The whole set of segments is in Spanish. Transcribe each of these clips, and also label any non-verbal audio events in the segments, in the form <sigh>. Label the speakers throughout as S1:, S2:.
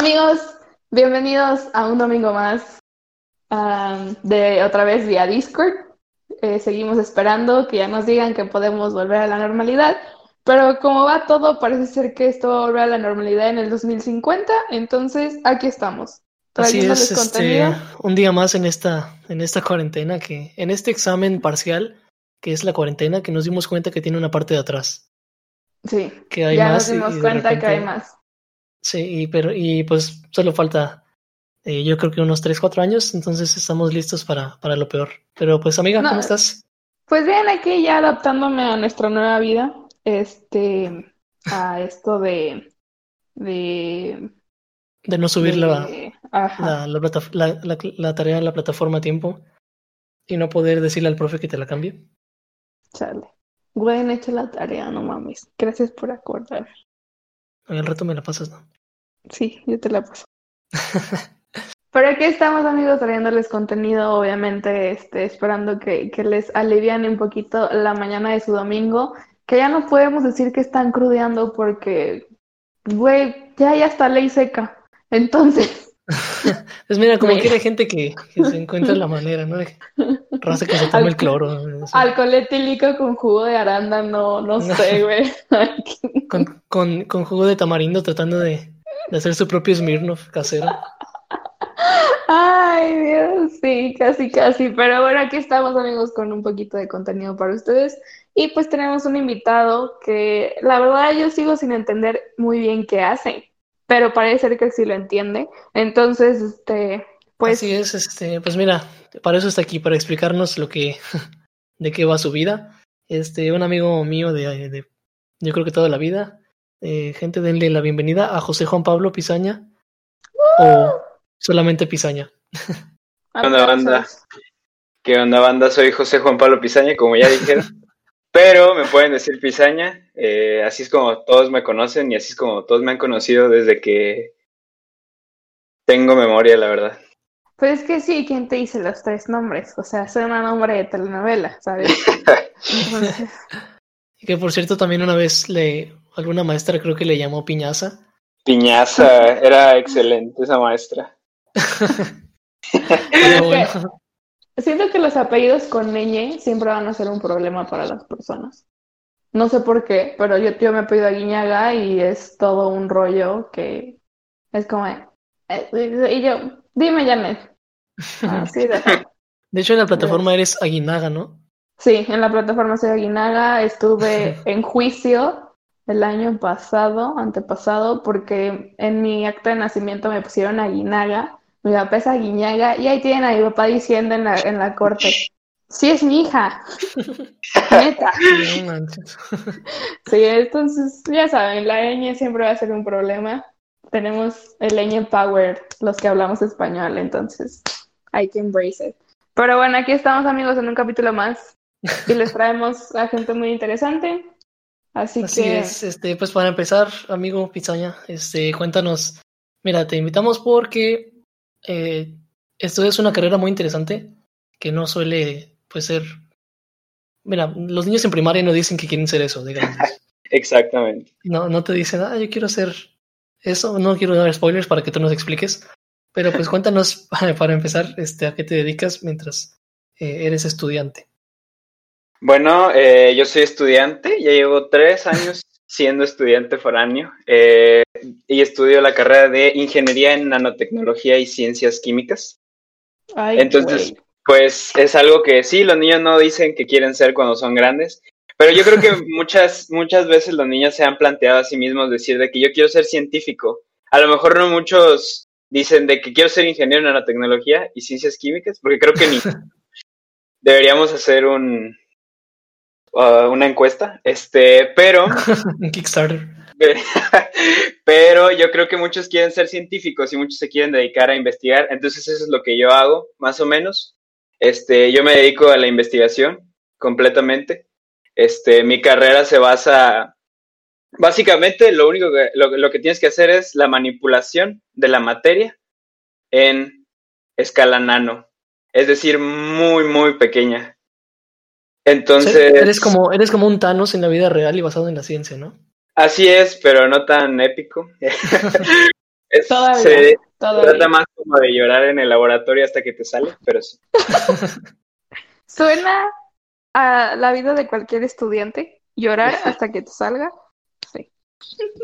S1: Amigos, bienvenidos a un domingo más um, de otra vez vía Discord. Eh, seguimos esperando que ya nos digan que podemos volver a la normalidad, pero como va todo, parece ser que esto va a volver a la normalidad en el 2050, entonces aquí estamos.
S2: Así es, este, un día más en esta, en esta cuarentena, que, en este examen parcial, que es la cuarentena, que nos dimos cuenta que tiene una parte de atrás.
S1: Sí,
S2: que hay
S1: ya
S2: más
S1: nos dimos
S2: y
S1: cuenta que hay más.
S2: Sí, y, pero, y pues solo falta, eh, yo creo que unos 3, 4 años, entonces estamos listos para, para lo peor. Pero pues amiga,
S1: No,
S2: ¿cómo estás?
S1: Pues bien, aquí ya adaptándome a nuestra nueva vida, este, a esto de, de,
S2: De no subir la,
S1: de-
S2: la, la, plataf- la, la, la tarea en la plataforma a tiempo y no poder decirle al profe que te la cambie.
S1: Chale. Güey, he hecho la tarea, no mames. Gracias por acordar.
S2: Al rato me la pasas, ¿no?
S1: Sí, yo te la paso. <laughs> Pero aquí estamos, amigos, trayéndoles contenido, obviamente, este, esperando que, que les aliviane un poquito la mañana de su domingo, que ya no podemos decir que están crudeando porque, güey, ya hay hasta ley seca. Entonces, <laughs>
S2: Pues mira, como
S1: Me-
S2: que hay gente que, que se encuentra la manera, ¿no? Raza que se toma el cloro. ¿no?
S1: Alcohol etílico con jugo de arándano, no <laughs> sé, güey.
S2: Con, con, con jugo de tamarindo tratando de, de hacer su propio Smirnoff casero.
S1: Ay, Dios, sí, casi, casi. Pero bueno, aquí estamos, amigos, con un poquito de contenido para ustedes. Y pues tenemos un invitado que la verdad yo sigo sin entender muy bien qué hace, pero parece ser que sí lo entiende. Entonces, este, pues
S2: Así es, este, pues mira, para eso está aquí, para explicarnos lo que, <laughs> de qué va su vida. Este, un amigo mío de, de yo creo que toda la vida. Eh, gente, denle la bienvenida a José Juan Pablo Pizaña. O solamente Pizaña.
S3: ¿Qué onda, banda? ¿Qué onda, banda? Soy José Juan Pablo Pizaña, como ya dijeron. <laughs> Pero me pueden decir Pizaña. eh, así es como todos me conocen y así es como todos me han conocido desde que tengo memoria, la verdad.
S1: Pues es que sí, ¿quién te dice los tres nombres? O sea, suena nombre de telenovela, ¿sabes? <laughs> Entonces,
S2: Y que por cierto, también una vez le, alguna maestra creo que le llamó Piñaza.
S3: Piñaza, era excelente esa maestra. <laughs>
S2: Pero bueno,
S1: Siento que los apellidos con ñ siempre van a ser un problema para las personas. No sé por qué, pero yo, yo me apellido Aguiñaga y es todo un rollo que es como... eh, y yo, dime Janet. <laughs> Así de...
S2: de hecho en la plataforma eres Aguinaga, ¿no?
S1: Sí, en la plataforma soy Aguinaga. Estuve <laughs> en juicio el año pasado, antepasado, porque en mi acta de nacimiento me pusieron Aguinaga. Mi papá es Aguiñaga y ahí tienen a mi papá diciendo en la, en la corte, sí es mi hija, <laughs> neta. Sí, entonces ya saben, la ñ siempre va a ser un problema. Tenemos el ñ power, los que hablamos español, entonces hay que embrace it. Pero bueno, aquí estamos amigos en un capítulo más y les traemos a gente muy interesante. Así,
S2: Así
S1: que
S2: es, este, pues para empezar, amigo Pizaña, este, cuéntanos. Mira, te invitamos porque eh, esto es una carrera muy interesante que no suele, pues, ser. Mira, los niños en primaria no dicen que quieren ser eso, digamos. <laughs>
S3: Exactamente.
S2: No, no te dicen, ah, yo quiero hacer eso. No quiero dar spoilers para que tú nos expliques. Pero pues <laughs> cuéntanos, para, para empezar, este, a qué te dedicas mientras eh, eres estudiante.
S3: Bueno, eh, yo soy estudiante, ya llevo tres años siendo estudiante foráneo eh, y estudio la carrera de Ingeniería en Nanotecnología y Ciencias Químicas.
S1: ay,
S3: Entonces,
S1: güey.
S3: pues es algo que sí, los niños no dicen que quieren ser cuando son grandes, pero yo creo que <laughs> muchas, muchas veces los niños se han planteado a sí mismos decir de que yo quiero ser científico. A lo mejor no muchos dicen de que quiero ser ingeniero en nanotecnología y ciencias químicas, porque creo que ni <laughs> deberíamos hacer un uh, una encuesta, este, pero <laughs>
S2: Un Kickstarter. <laughs>
S3: pero yo creo que muchos quieren ser científicos y muchos se quieren dedicar a investigar, entonces eso es lo que yo hago, más o menos. Este, yo me dedico a la investigación completamente. Este, mi carrera se basa básicamente lo único que lo, lo que tienes que hacer es la manipulación de la materia en escala nano, es decir, muy muy pequeña. Entonces,
S2: eres como, eres como un Thanos en la vida real y basado en la ciencia, ¿no?
S3: Así es, pero no tan épico. <laughs> Es-
S1: Todavía,
S3: se
S1: todavía.
S3: trata más como de llorar en el laboratorio hasta que te sale, pero sí. <laughs>
S1: Suena a la vida de cualquier estudiante, llorar <laughs> hasta que te salga. Sí.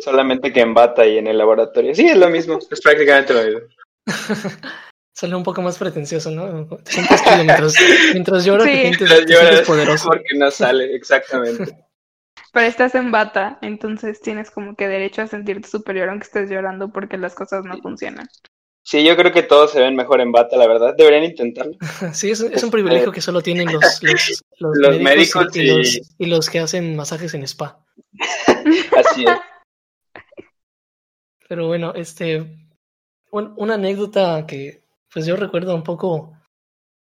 S3: Solamente que en bata y en el laboratorio. Sí, es lo mismo. Es prácticamente lo mismo.
S2: Sale un poco más pretencioso, ¿no? Te sientes chido mientras, mientras lloras,
S1: Sí.
S2: te sientes, te poderoso.
S3: porque no sale, exactamente. <laughs>
S1: Pero estás en bata, entonces tienes como que derecho a sentirte superior aunque estés llorando porque las cosas no funcionan.
S3: Sí, yo creo que todos se ven mejor en bata, la verdad. Deberían intentarlo. <laughs>
S2: Sí, es, es un privilegio que solo tienen los, <laughs> los, los
S3: Los
S2: médicos,
S3: médicos
S2: y,
S3: y-
S2: los, y los que hacen masajes en spa.
S3: Así es.
S2: Pero bueno, este, un- una anécdota que pues yo recuerdo un poco,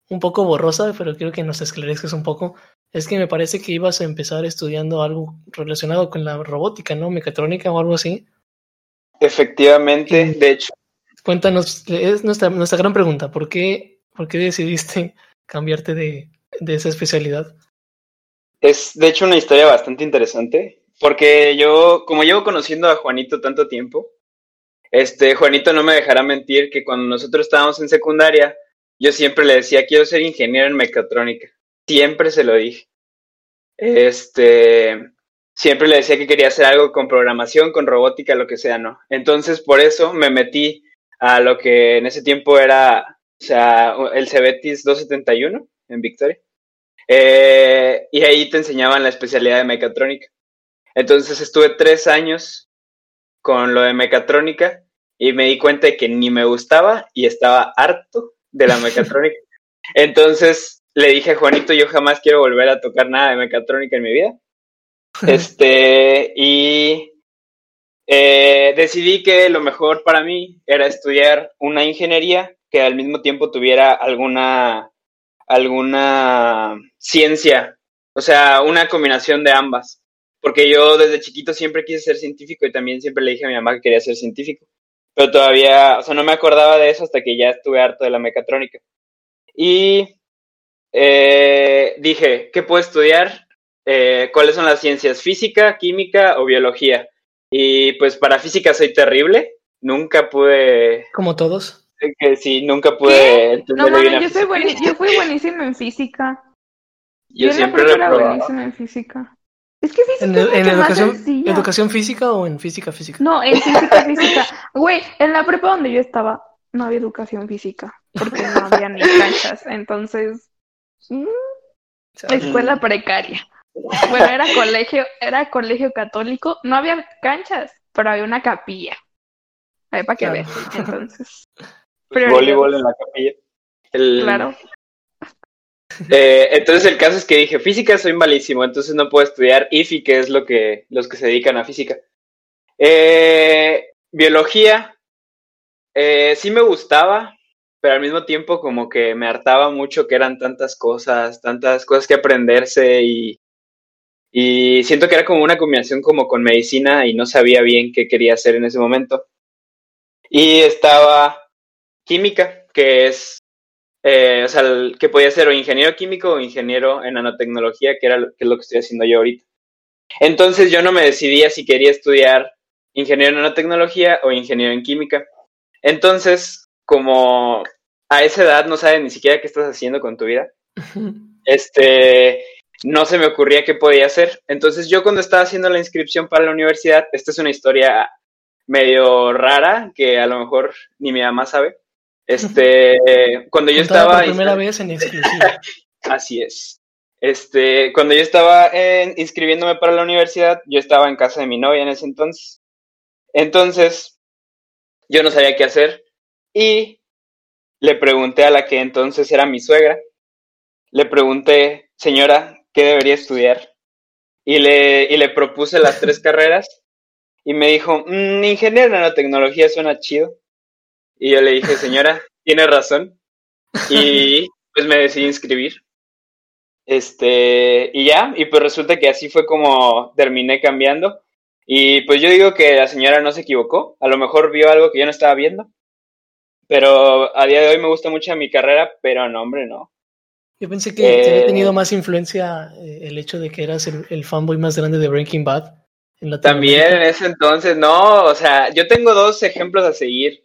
S2: un poco borrosa, pero quiero que nos esclarezcas un poco, es que me parece que ibas a empezar estudiando algo relacionado con la robótica, ¿no? Mecatrónica o algo así.
S3: Efectivamente, de hecho,
S2: Cuéntanos, es nuestra, nuestra gran pregunta, ¿por qué, por qué decidiste cambiarte de, de esa especialidad?
S3: es de hecho una historia bastante interesante, porque yo, como llevo conociendo a Juanito tanto tiempo, este, Juanito no me dejará mentir que cuando nosotros estábamos en secundaria, yo siempre le decía, quiero ser ingeniero en mecatrónica. Siempre se lo dije. Este, siempre le decía que quería hacer algo con programación, con robótica, lo que sea, ¿no? Entonces, por eso me metí a lo que en ese tiempo era, o sea, el Cebetis 271 en Victoria. Eh, y ahí te enseñaban la especialidad de mecatrónica. Entonces estuve tres años con lo de mecatrónica y me di cuenta de que ni me gustaba y estaba harto de la <laughs> mecatrónica. Entonces le dije a Juanito, yo jamás quiero volver a tocar nada de mecatrónica en mi vida. <laughs> Este, y eh, decidí que lo mejor para mí era estudiar una ingeniería que al mismo tiempo tuviera alguna, alguna ciencia, o sea, una combinación de ambas. Porque yo desde chiquito siempre quise ser científico y también siempre le dije a mi mamá que quería ser científico. Pero todavía, o sea, no me acordaba de eso hasta que ya estuve harto de la mecatrónica. Y eh, dije, ¿qué puedo estudiar? Eh, ¿Cuáles son las ciencias? ¿Física, química o biología? Y pues para física soy terrible. Nunca pude,
S2: Como todos.
S3: que sí, nunca pude
S1: No
S3: bien
S1: yo, soy yo fui buenísima en física.
S3: Yo
S1: la
S3: siempre reprobaba.
S1: buenísima en física. Es que física
S2: ¿En,
S1: es
S2: en
S1: mucho más
S2: educación,
S1: sencilla.
S2: educación física o en física física?
S1: No, en física, <laughs> física. Güey, en la prepa donde yo estaba no había educación física porque no había ni canchas. Entonces, mm, escuela precaria. Bueno, era colegio, era colegio católico, no había canchas, pero había una capilla. Ahí para que
S2: Claro.
S1: veas. <laughs> Entonces,
S3: voleibol en la capilla. El-
S1: claro.
S3: Eh, entonces el caso es que dije, física soy malísimo, entonces no puedo estudiar IFI, que es lo que los que se dedican a física. Eh, biología, eh, sí me gustaba, pero al mismo tiempo como que me hartaba mucho que eran tantas cosas, tantas cosas que aprenderse y, y siento que era como una combinación como con medicina y no sabía bien qué quería hacer en ese momento. Y estaba química, que es eh, o sea, el- que podía ser o ingeniero químico o ingeniero en nanotecnología, que era lo, que es lo que estoy haciendo yo ahorita. Entonces yo no me decidía si quería estudiar ingeniero en nanotecnología o ingeniero en química. Entonces, como a esa edad no sabes ni siquiera qué estás haciendo con tu vida, <laughs> este, no se me ocurría qué podía hacer. Entonces yo cuando estaba haciendo la inscripción para la universidad, esta es una historia medio rara que a lo mejor ni mi mamá sabe. Este, cuando yo
S2: contada
S3: estaba
S2: por primera vez en <laughs> exclusiva.
S3: Así es. Este, cuando yo estaba en- inscribiéndome para la universidad, yo estaba en casa de mi novia en ese entonces. Entonces, yo no sabía qué hacer y le pregunté a la que entonces era mi suegra, le pregunté, señora, ¿qué debería estudiar? Y le, y le propuse las tres <laughs> carreras y me dijo, "Mm, ingeniero en nanotecnología suena chido. Y yo le dije, señora, tiene razón. Y pues me decidí inscribir. Este, y ya, y pues resulta que así fue como terminé cambiando. Y pues yo digo que la señora no se equivocó, a lo mejor vio algo que yo no estaba viendo. Pero a día de hoy me gusta mucho mi carrera, pero no, hombre, no.
S2: Yo pensé que, había
S3: Eh,
S2: tenido más influencia eh, el hecho de que eras el, el fanboy más grande de Breaking Bad. En
S3: También en ese entonces, no, o sea, yo tengo dos ejemplos a seguir.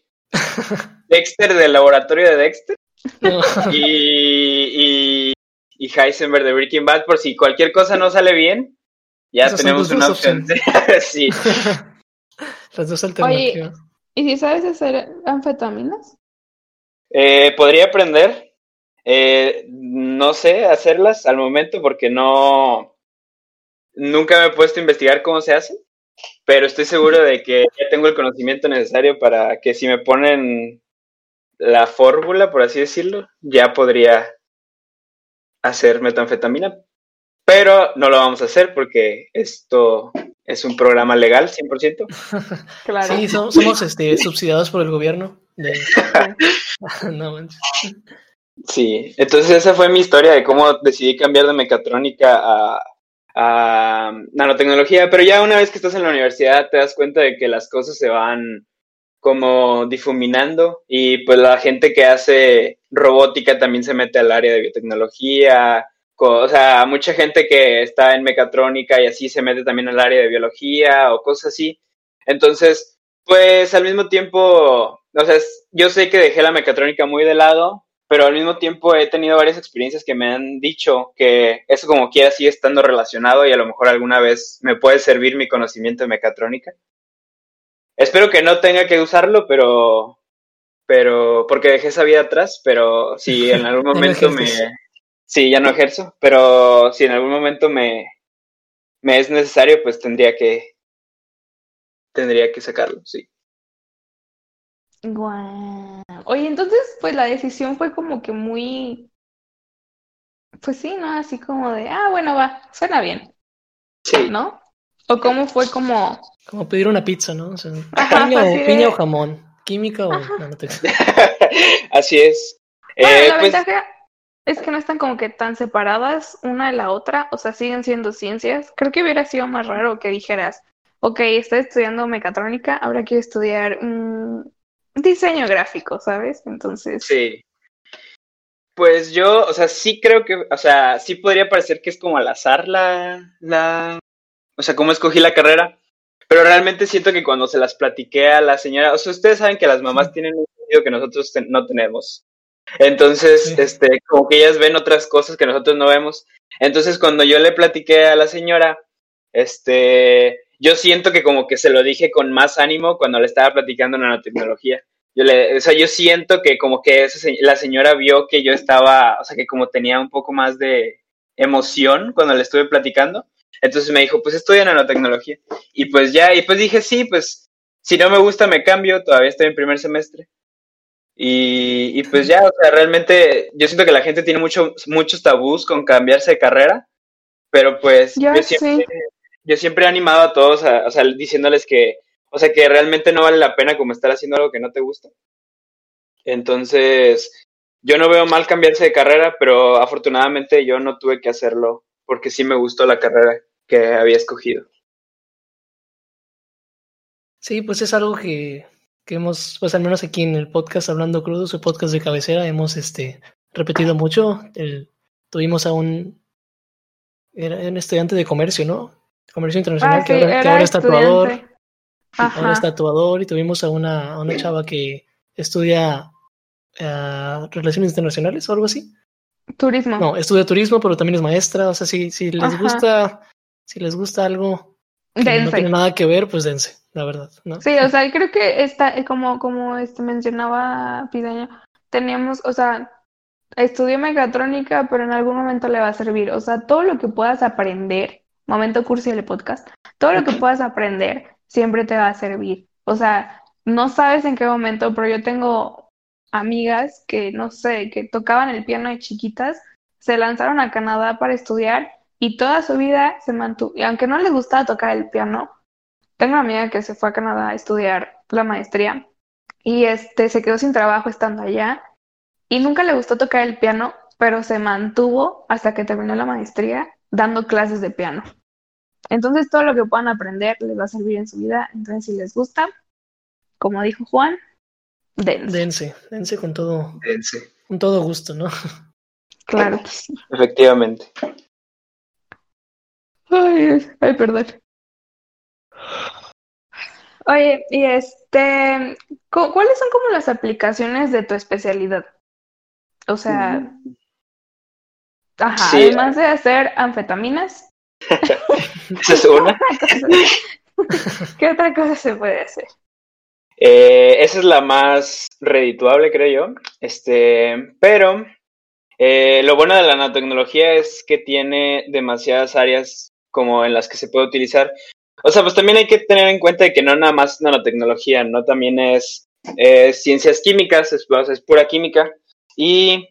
S3: Dexter del laboratorio de Dexter. <laughs> Y, y, Heisenberg de Breaking Bad, por si cualquier cosa no sale bien, ya tenemos una opción. <laughs> sí. <laughs>
S2: Las dos alternativas.
S1: Oye, ¿y si sabes hacer anfetaminas?
S3: Eh, podría aprender. Eh, no sé hacerlas al momento porque no. Nunca me he puesto a investigar cómo se hace, pero estoy seguro de que ya tengo el conocimiento necesario para que si me ponen la fórmula, por así decirlo, ya podría hacer metanfetamina. Pero no lo vamos a hacer porque esto es un programa legal, 100%. <laughs>
S2: claro. Sí, somos, este, subsidiados por el gobierno. <laughs>
S3: Sí, entonces esa fue mi historia de cómo decidí cambiar de mecatrónica a, a nanotecnología, pero ya una vez que estás en la universidad te das cuenta de que las cosas se van como difuminando y pues la gente que hace robótica también se mete al área de biotecnología, o sea, mucha gente que está en mecatrónica y así se mete también al área de biología o cosas así. Entonces, pues al mismo tiempo, o sea, yo sé que dejé la mecatrónica muy de lado, pero al mismo tiempo he tenido varias experiencias que me han dicho que eso como quiera sigue estando relacionado y a lo mejor alguna vez me puede servir mi conocimiento de mecatrónica. Espero que no tenga que usarlo, pero, pero, porque dejé esa vida atrás, pero si <laughs> en algún momento me, sí, ya no ejerzo, pero si en algún momento me, me es necesario, pues tendría que, tendría que sacarlo, sí.
S1: Guau. Oye, entonces, pues la decisión fue como que muy, pues sí, ¿no? Así como de, ah, bueno, va, suena bien.
S3: Sí.
S1: ¿No? ¿O cómo fue como...?
S2: Como pedir una pizza, ¿no? O sea, piña, o, jamón, química o... No, no te... <laughs>
S3: Así es.
S1: Bueno, eh, la pues ventaja es que no están como que tan separadas una de la otra, o sea, siguen siendo ciencias. Creo que hubiera sido más raro que dijeras, ok, estoy estudiando mecatrónica, ahora quiero estudiar diseño gráfico, ¿sabes? Entonces...
S3: Sí. Pues yo, o sea, sí creo que, o sea, sí podría parecer que es como al azar la, la, o sea, cómo escogí la carrera, pero realmente siento que cuando se las platiqué a la señora, o sea, ustedes saben que las mamás tienen un sentido que nosotros no tenemos. Entonces, este, como que ellas ven otras cosas que nosotros no vemos. Entonces, cuando yo le platiqué a la señora, este, yo siento que como que se lo dije con más ánimo cuando le estaba platicando nanotecnología. Yo le, o sea, yo siento que como que la señora vio que yo estaba, o sea, que como tenía un poco más de emoción cuando le estuve platicando. Entonces me dijo, pues estudia nanotecnología. Y pues ya, y pues dije, sí, pues si no me gusta me cambio, todavía estoy en primer semestre. Y, y pues ya, o sea, realmente yo siento que la gente tiene mucho, muchos tabús con cambiarse de carrera, pero pues yo, siempre, yo siempre he animado a todos, o sea, diciéndoles que, o sea, que realmente no vale la pena como estar haciendo algo que no te gusta. Entonces, yo no veo mal cambiarse de carrera, pero afortunadamente yo no tuve que hacerlo porque sí me gustó la carrera que había escogido.
S2: Sí, pues es algo que, que hemos, pues al menos aquí en el podcast Hablando Crudo, su podcast de cabecera, hemos este, repetido mucho. Tuvimos a un, era un estudiante de comercio, ¿no? Comercio internacional,
S1: ah,
S2: que, ahora, es tatuador. Ahora es tatuador y tuvimos a una, a una chava que estudia uh, relaciones internacionales o algo así.
S1: Turismo.
S2: No, estudia turismo, pero también es maestra. O sea, si, si les gusta, si les gusta algo que no tiene nada que ver, pues dense, la verdad. ¿no?
S1: Sí, o sea, creo que esta, eh, como, como este mencionaba Pidaña, teníamos, o sea, estudió mecatrónica, pero en algún momento le va a servir. O sea, todo lo que puedas aprender, momento cursi del podcast, todo lo que puedas aprender siempre te va a servir. O sea, no sabes en qué momento, pero yo tengo amigas que, no sé, que tocaban el piano de chiquitas, se lanzaron a Canadá para estudiar y toda su vida se mantuvo, y aunque no les gustaba tocar el piano, tengo una amiga que se fue a Canadá a estudiar la maestría y este se quedó sin trabajo estando allá y nunca le gustó tocar el piano, pero se mantuvo hasta que terminó la maestría dando clases de piano. Entonces todo lo que puedan aprender les va a servir en su vida, entonces si les gusta, como dijo Juan,
S2: Dense. Dense, con todo.
S3: Dense.
S2: Con todo gusto, ¿no?
S1: Claro que sí.
S3: Efectivamente.
S1: Ay, ay, perdón. Oye, y este, ¿cuáles son como las aplicaciones de tu especialidad? O sea, mm. ajá, además de hacer anfetaminas. <laughs>
S3: Esa es una.
S1: ¿Qué otra cosa se puede hacer?
S3: Eh, esa es la más redituable, creo yo. Este, pero eh, lo bueno de la nanotecnología es que tiene demasiadas áreas como en las que se puede utilizar. O sea, pues también hay que tener en cuenta que no nada más nanotecnología, ¿no? También es ciencias químicas, es, es pura química. Y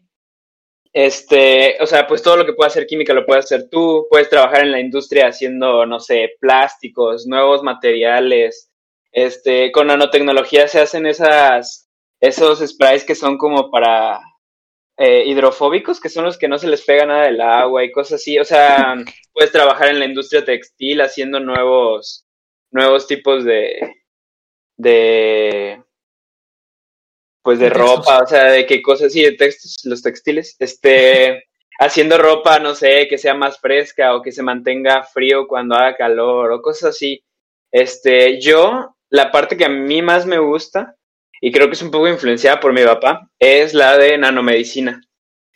S3: este, o sea, pues todo lo que pueda hacer química lo puedes hacer tú, puedes trabajar en la industria haciendo, no sé, plásticos, nuevos materiales, este, con nanotecnología se hacen esas, esos sprays que son como para eh, hidrofóbicos, que son los que no se les pega nada del agua y cosas así, o sea, <laughs> puedes trabajar en la industria textil haciendo nuevos, nuevos tipos de, de, pues de ropa, o sea, de qué cosas, sí, de textos, los textiles, este, <laughs> haciendo ropa, no sé, que sea más fresca o que se mantenga frío cuando haga calor o cosas así. Este, yo, la parte que a mí más me gusta, y creo que es un poco influenciada por mi papá, es la de nanomedicina.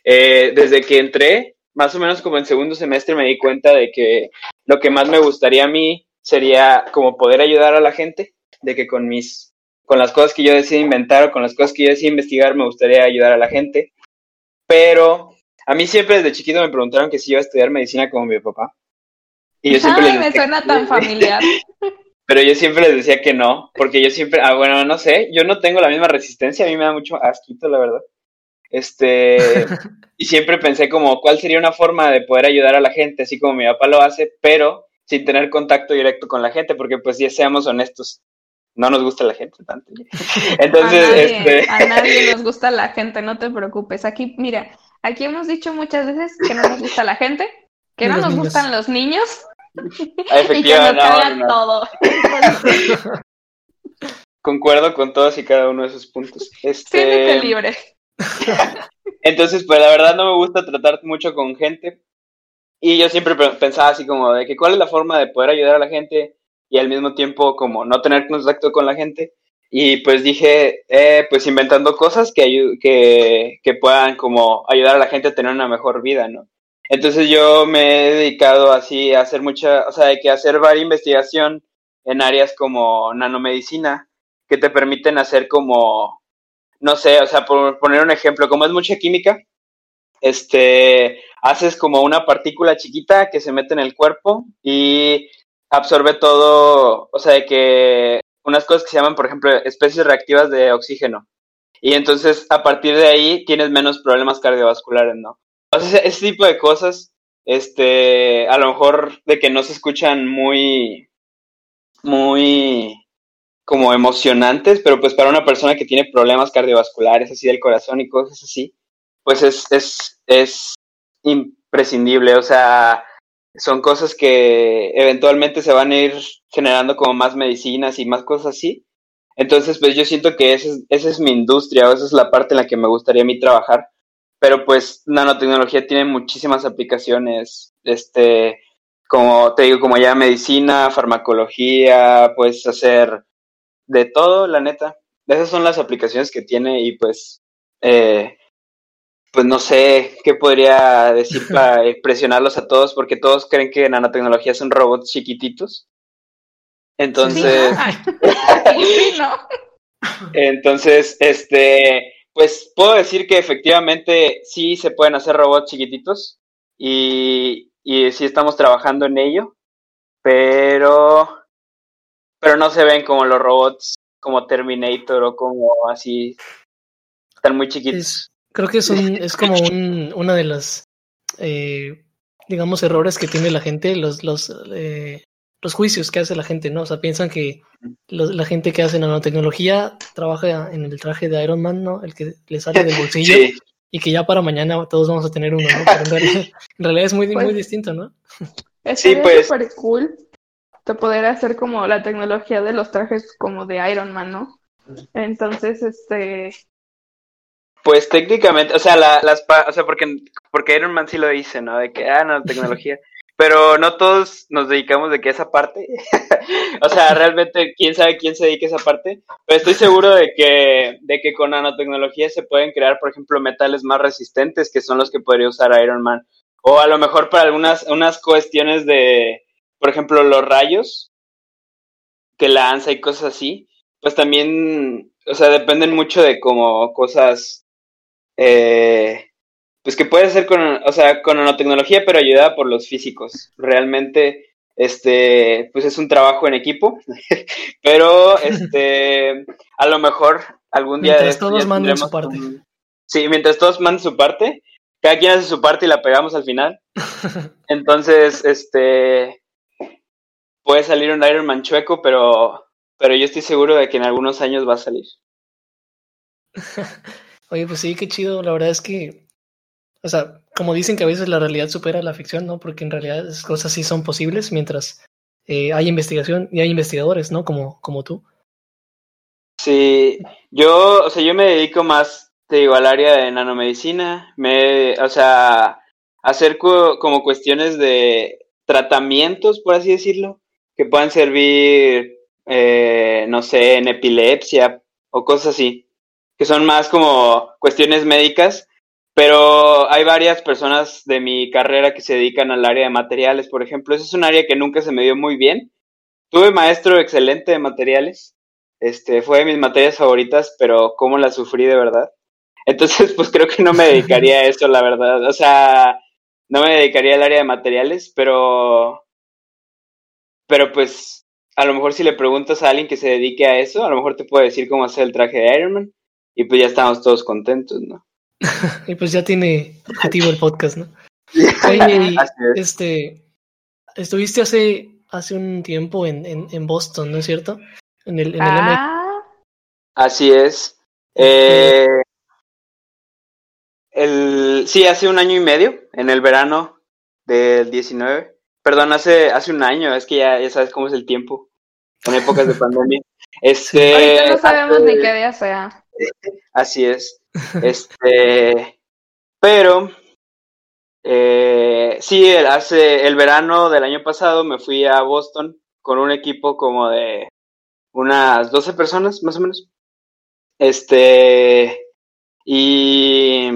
S3: Eh, desde que entré, más o menos como en segundo semestre, me di cuenta de que lo que más me gustaría a mí sería como poder ayudar a la gente, de que con mis con las cosas que yo decía inventar o con las cosas que yo decía investigar me gustaría ayudar a la gente. Pero a mí siempre desde chiquito me preguntaron que si iba a estudiar medicina como mi papá.
S1: Y yo siempre Ay, me suena tan familiar. <laughs>
S3: Pero yo siempre les decía que no, porque yo siempre, ah, bueno, no sé, yo no tengo la misma resistencia, a mí me da mucho asquito, la verdad. Este, <laughs> y siempre pensé como, ¿cuál sería una forma de poder ayudar a la gente, así como mi papá lo hace, pero sin tener contacto directo con la gente, porque pues ya seamos honestos, no nos gusta la gente tanto. <laughs>
S1: Entonces, a nadie, este... a nadie nos <laughs> gusta la gente, no te preocupes. Aquí, mira, aquí hemos dicho muchas veces que no nos gusta la gente, que no nos gustan los niños <laughs> y que nos no, todo.
S3: Concuerdo con todos y cada uno de esos puntos. Este...
S1: Siéntete libre.
S3: Entonces, pues la verdad no me gusta tratar mucho con gente. Y yo siempre pensaba así como de que cuál es la forma de poder ayudar a la gente y al mismo tiempo como no tener contacto con la gente. Y pues dije, eh, pues inventando cosas que, que, que puedan como ayudar a la gente a tener una mejor vida, ¿no? Entonces yo me he dedicado así a hacer mucha, o sea, hay que hacer varias investigación en áreas como nanomedicina que te permiten hacer como, no sé, o sea, por poner un ejemplo, como es mucha química, este, haces como una partícula chiquita que se mete en el cuerpo y absorbe todo, o sea, de que unas cosas que se llaman, por ejemplo, especies reactivas de oxígeno. Y entonces, a partir de ahí, tienes menos problemas cardiovasculares, ¿no? O sea, ese tipo de cosas, este, a lo mejor de que no se escuchan muy, muy como emocionantes, pero pues para una persona que tiene problemas cardiovasculares, así del corazón y cosas así, pues es, es, es imprescindible. O sea, son cosas que eventualmente se van a ir generando como más medicinas y más cosas así. Entonces, pues yo siento que esa es, esa es mi industria o esa es la parte en la que me gustaría a mí trabajar. Pero pues nanotecnología tiene muchísimas aplicaciones, este, como te digo, como ya medicina, farmacología, puedes hacer de todo, la neta. Esas son las aplicaciones que tiene y pues eh, pues no sé qué podría decir para <laughs> impresionarlos a todos, porque todos creen que nanotecnología son robots chiquititos. Entonces, <laughs> entonces, este, pues puedo decir que efectivamente sí se pueden hacer robots chiquititos y, y sí estamos trabajando en ello, pero, pero no se ven como los robots como Terminator o como así, están muy chiquitos.
S2: Creo que es, un, <laughs> es como un, una de las, eh, digamos, errores que tiene la gente, los, los, eh, los juicios que hace la gente, ¿no? O sea, piensan que la gente que hace nanotecnología trabaja en el traje de Iron Man, ¿no? El que le sale del bolsillo. Y que ya para mañana todos vamos a tener uno, ¿no? Pero en, realidad, <laughs> es muy, muy pues distinto, ¿no?
S1: sí, pues. súper cool de poder hacer como la tecnología de los trajes como de Iron Man, ¿no? Entonces, este,
S3: pues técnicamente, o sea, la, las, o sea, porque, porque Iron Man sí lo dice, ¿no? De que, ah, no, tecnología. <laughs> pero no todos nos dedicamos de que esa parte. <laughs> o sea, realmente, quién sabe quién se dedica a esa parte. Pero estoy seguro de que, de que con nanotecnología se pueden crear, por ejemplo, metales más resistentes, que son los que podría usar Iron Man. O a lo mejor para algunas unas cuestiones de, por ejemplo, los rayos que lanza y cosas así, pues también, o sea, dependen mucho de como cosas eh, pues que puede ser con, o sea, con nanotecnología, pero ayudada por los físicos. Realmente, este, pues es un trabajo en equipo, <laughs> pero este, a lo mejor algún día...
S2: Mientras todos manden su parte.
S3: Sí, mientras todos manden su parte, cada quien hace su parte y la pegamos al final. <laughs> Entonces, este, puede salir un Iron Man chueco, pero, pero yo estoy seguro de que en algunos años va a salir. <laughs>
S2: Oye, pues sí, qué chido. La verdad es que o sea, como dicen que a veces la realidad supera la ficción, ¿no? Porque en realidad esas cosas sí son posibles mientras eh, hay investigación y hay investigadores, ¿no? Como, como tú.
S3: Sí, yo, o sea, yo me dedico más, te digo, al área de nanomedicina, me, o sea, hacer como cuestiones de tratamientos, por así decirlo, que puedan servir, eh, no sé, en epilepsia o cosas así, que son más como cuestiones médicas pero hay varias personas de mi carrera que se dedican al área de materiales, por ejemplo. Ese es un área que nunca se me dio muy bien. Tuve maestro excelente de materiales. Este, fue de mis materias favoritas, pero cómo la sufrí de verdad. Entonces, pues creo que no me dedicaría a eso, la verdad. O sea, no me dedicaría al área de materiales, pero pero pues a lo mejor si le preguntas a alguien que se dedique a eso, a lo mejor te puede decir cómo hacer el traje de Iron Man y pues ya estamos todos contentos, ¿no? <laughs>
S2: y pues ya tiene objetivo el podcast, ¿no? <laughs> Oye, este, estuviste hace, hace un tiempo en, en, Boston, ¿no es cierto? En el, en
S3: ah. Así es. Eh, el, sí, hace un año y medio, en el verano del 19. Perdón, hace, hace un año, es que ya, ya sabes cómo es el tiempo, en épocas de <laughs> pandemia. Este,
S1: Ahorita no sabemos ni qué día sea. <laughs>
S3: Así es. Este, pero eh, sí, hace el verano del año pasado me fui a Boston con un equipo como de unas 12 personas, más o menos. Este, y,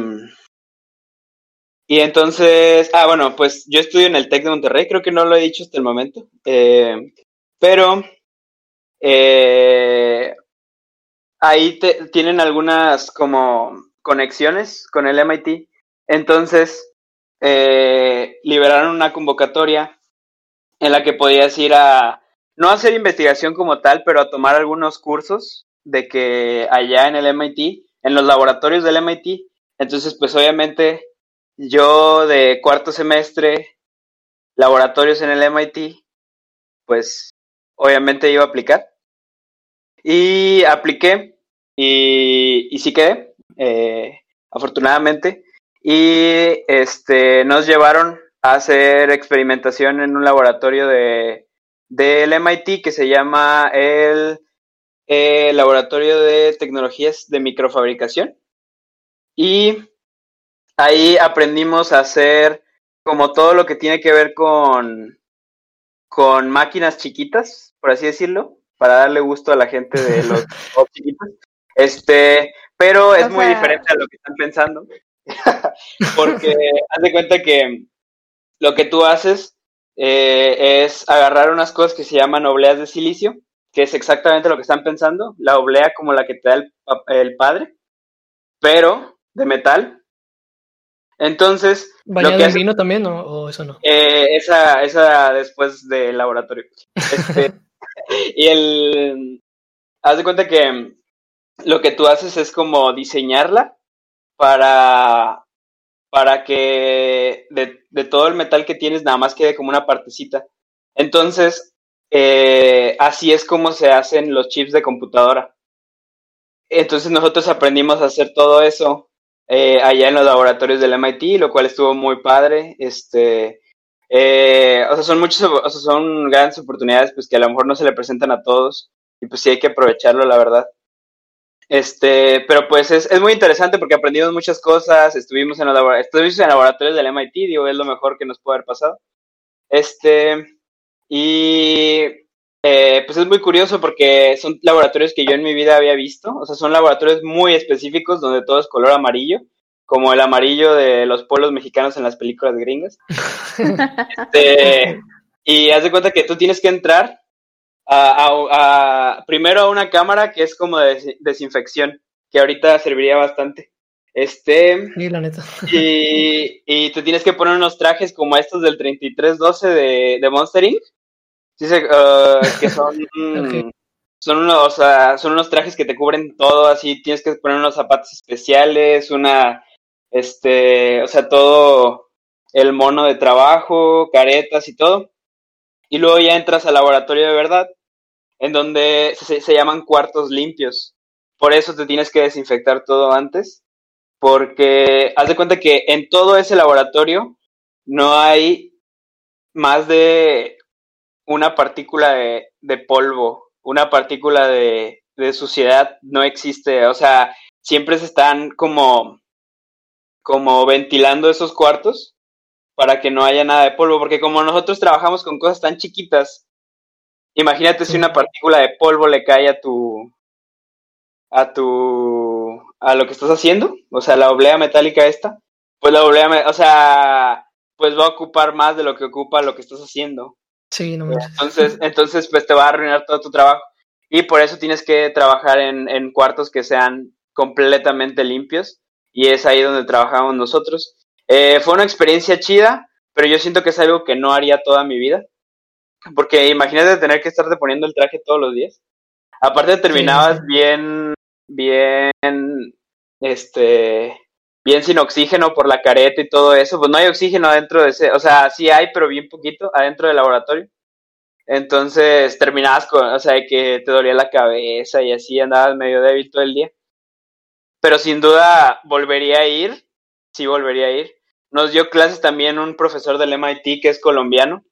S3: y entonces, ah, bueno, pues yo estudio en el TEC de Monterrey, creo que no lo he dicho hasta el momento, eh, pero eh, ahí tienen algunas como conexiones con el MIT. Entonces, eh, liberaron una convocatoria en la que podías ir a, no hacer investigación como tal, pero a tomar algunos cursos de que allá en el MIT, en los laboratorios del MIT, entonces pues obviamente yo de cuarto semestre, laboratorios en el MIT, pues obviamente iba a aplicar. Y apliqué y, y sí quedé, eh, afortunadamente. Y este, nos llevaron a hacer experimentación en un laboratorio de, del MIT que se llama el eh, Laboratorio de Tecnologías de Microfabricación. Y ahí aprendimos a hacer como todo lo que tiene que ver con, con máquinas chiquitas, por así decirlo para darle gusto a la gente de los <laughs> chiquitos. Este, pero es muy diferente a lo que están pensando. <laughs> Porque haz de cuenta que lo que tú haces eh, es agarrar unas cosas que se llaman obleas de silicio, que es exactamente lo que están pensando, la oblea como la que te da el, padre, pero de metal. Entonces.
S2: ¿Bañado en vino también o, eso no?
S3: Eh, esa, esa después del laboratorio. Este, <laughs> y el, haz de cuenta que lo que tú haces es como diseñarla para, para que de, de todo el metal que tienes nada más quede como una partecita. Entonces, eh, así es como se hacen los chips de computadora. Entonces nosotros aprendimos a hacer todo eso eh, allá en los laboratorios del MIT, lo cual estuvo muy padre. Este, eh, o sea, son muchas, o sea, son grandes oportunidades pues que a lo mejor no se le presentan a todos y pues sí hay que aprovecharlo, la verdad. Este, pero pues es, es muy interesante porque aprendimos muchas cosas, estuvimos en, los estuvimos en laboratorios del MIT, digo, es lo mejor que nos puede haber pasado. Este, y eh, pues es muy curioso porque son laboratorios que yo en mi vida había visto, o sea, son laboratorios muy específicos donde todo es color amarillo, como el amarillo de los pueblos mexicanos en las películas gringas. <laughs> este, y haz de cuenta que tú tienes que entrar a, primero a una cámara que es como de desinfección, que ahorita serviría bastante. Este.
S2: Sí, la neta.
S3: Y, y te tienes que poner unos trajes como estos del 3312 de, de Monster Inc. Uh, que son. <laughs> Son unos, son unos trajes que te cubren todo, así tienes que poner unos zapatos especiales, una, este, o sea, todo el mono de trabajo, caretas y todo. Y luego ya entras al laboratorio de verdad, en donde se, llaman cuartos limpios. Por eso te tienes que desinfectar todo antes, porque haz de cuenta que en todo ese laboratorio no hay más de una partícula de, de polvo, una partícula de, de, suciedad no existe. O sea, siempre se están como, como ventilando esos cuartos para que no haya nada de polvo, porque como nosotros trabajamos con cosas tan chiquitas, imagínate si una partícula de polvo le cae a tu, a tu, a lo que estás haciendo, o sea, la oblea metálica esta, pues la oblea, o sea, pues va a ocupar más de lo que ocupa lo que estás haciendo.
S2: Sí, no
S3: Entonces, entonces, pues te va a arruinar todo tu trabajo. Y por eso tienes que trabajar en, en cuartos que sean completamente limpios. Y es ahí donde trabajamos nosotros. Eh, fue una experiencia chida, pero yo siento que es algo que no haría toda mi vida. Porque imagínate tener que estarte poniendo el traje todos los días. Aparte terminabas bien, bien, este, bien sin oxígeno por la careta y todo eso. Pues no hay oxígeno adentro de ese, o sea, sí hay, pero bien poquito adentro del laboratorio. Entonces terminabas con, o sea, que te dolía la cabeza y así andabas medio débil todo el día. Pero sin duda volvería a ir, sí volvería a ir. Nos dio clases también un profesor del MIT que es colombiano.